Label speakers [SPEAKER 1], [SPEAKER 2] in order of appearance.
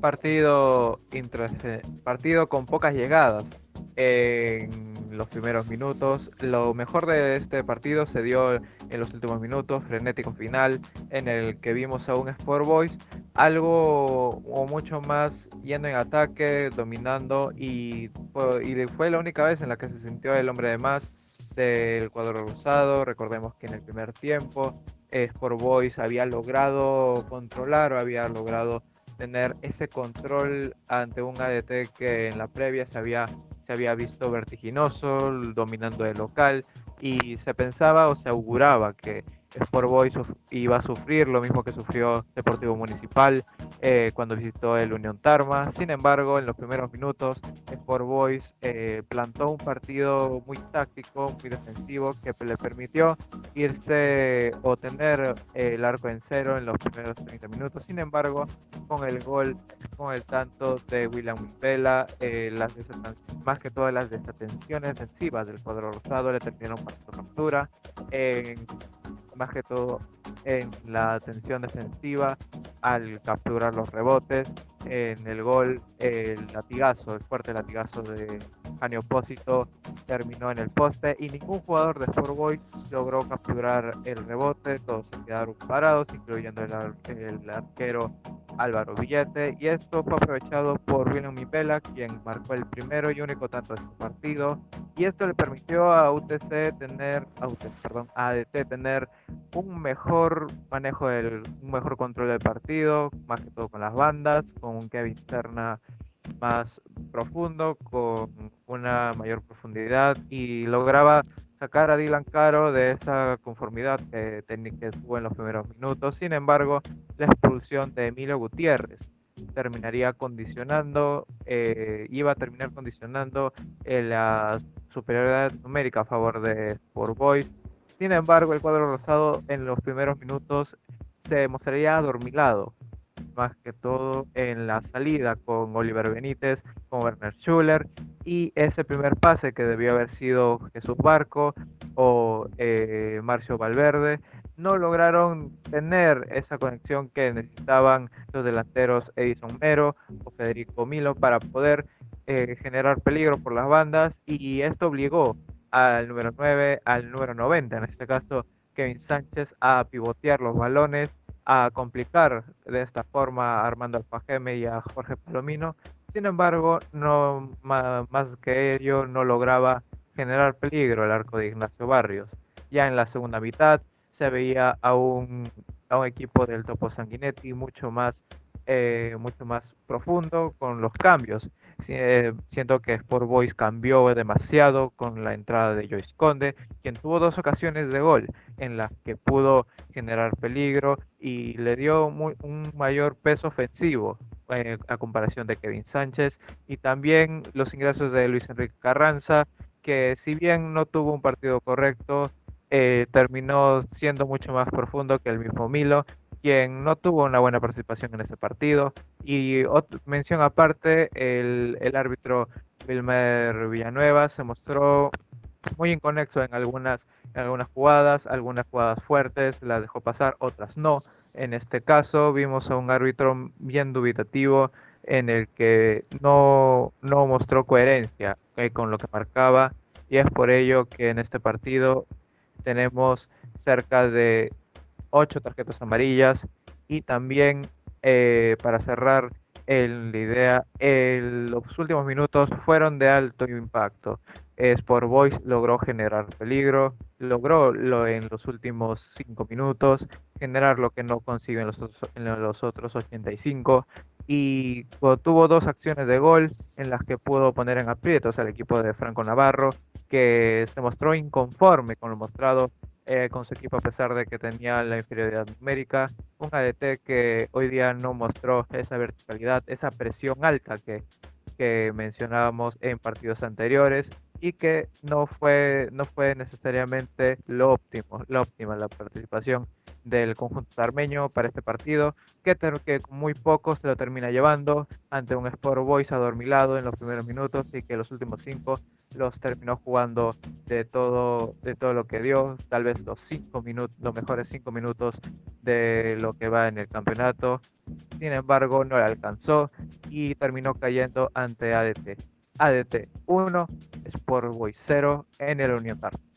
[SPEAKER 1] partido, partido con pocas llegadas en los primeros minutos. Lo mejor de este partido se dio en los últimos minutos, frenético final, en el que vimos a un Sport Boys algo o mucho más yendo en ataque, dominando y, y fue la única vez en la que se sintió el hombre de más del cuadro rosado. Recordemos que en el primer tiempo Sport Boys había logrado controlar o había logrado tener ese control ante un ADT que en la previa se había, se había visto vertiginoso, dominando el local, y se pensaba o se auguraba que Sport Boys iba a sufrir lo mismo que sufrió Deportivo Municipal eh, cuando visitó el Unión Tarma. Sin embargo, en los primeros minutos, Sport Boys eh, plantó un partido muy táctico, muy defensivo, que le permitió irse o tener el arco en cero en los primeros 30 minutos. Sin embargo, con el gol, con el tanto de William Vela, eh, las más que todas las desatenciones defensivas del cuadro rosado le terminaron pasando captura más que todo en la atención defensiva al capturar los rebotes, en el gol el latigazo, el fuerte latigazo de Jani Opósito terminó en el poste y ningún jugador de Sport Boys logró capturar el rebote, todos se quedaron parados, incluyendo el, el arquero Álvaro Villete, y esto fue aprovechado por William Mipela, quien marcó el primero y único tanto de su partido, y esto le permitió a UTC tener, a UTC, perdón, a ADT tener un mejor manejo del, un mejor control del partido, más que todo con las bandas, con Kevin Serna más profundo, con una mayor profundidad y lograba sacar a Dylan Caro de esa conformidad que, que tuvo en los primeros minutos. Sin embargo, la expulsión de Emilio Gutiérrez terminaría condicionando, eh, iba a terminar condicionando eh, la superioridad numérica a favor de Sport Boys. Sin embargo, el cuadro rosado en los primeros minutos se mostraría adormilado, más que todo en la salida con Oliver Benítez, con Werner Schuller y ese primer pase que debió haber sido Jesús Barco o eh, Marcio Valverde no lograron tener esa conexión que necesitaban los delanteros Edison Mero o Federico Milo para poder eh, generar peligro por las bandas y esto obligó al número 9, al número 90, en este caso Kevin Sánchez, a pivotear los balones a complicar de esta forma a Armando Alfajeme y a Jorge Palomino. Sin embargo, no más, que ello no lograba generar peligro el arco de Ignacio Barrios. Ya en la segunda mitad se veía a un, a un equipo del Topo Sanguinetti mucho más, eh, mucho más profundo con los cambios. Eh, siento que Sport Boys cambió demasiado con la entrada de Joyce Conde, quien tuvo dos ocasiones de gol en las que pudo generar peligro y le dio un mayor peso ofensivo eh, a comparación de Kevin Sánchez y también los ingresos de Luis Enrique Carranza, que si bien no tuvo un partido correcto, eh, terminó siendo mucho más profundo que el mismo Milo quien no tuvo una buena participación en ese partido. Y mención aparte, el, el árbitro Wilmer Villanueva se mostró muy inconexo en algunas, algunas jugadas, algunas jugadas fuertes las dejó pasar, otras no. En este caso vimos a un árbitro bien dubitativo en el que no, no mostró coherencia eh, con lo que marcaba y es por ello que en este partido tenemos cerca de ocho tarjetas amarillas y también eh, para cerrar el, la idea, los últimos minutos fueron de alto impacto. Sport Boys logró generar peligro, logró lo en los últimos cinco minutos, generar lo que no consigue en los, en los otros 85 y tuvo dos acciones de gol en las que pudo poner en aprietos al equipo de Franco Navarro, que se mostró inconforme con lo mostrado eh, con su equipo a pesar de que tenía la inferioridad numérica. Un ADT que hoy día no mostró esa verticalidad, esa presión alta que, que mencionábamos en partidos anteriores y que no fue, no fue necesariamente lo óptimo, la óptima la participación del conjunto armeño para este partido, que, que muy poco se lo termina llevando ante un Sport Boys adormilado en los primeros minutos y que los últimos cinco los terminó jugando de todo, de todo lo que dio, tal vez los cinco minutos, los mejores cinco minutos de lo que va en el campeonato. sin embargo no le alcanzó y terminó cayendo ante ADT. ADT 1, Sport Boys 0 en el Unión Tardo.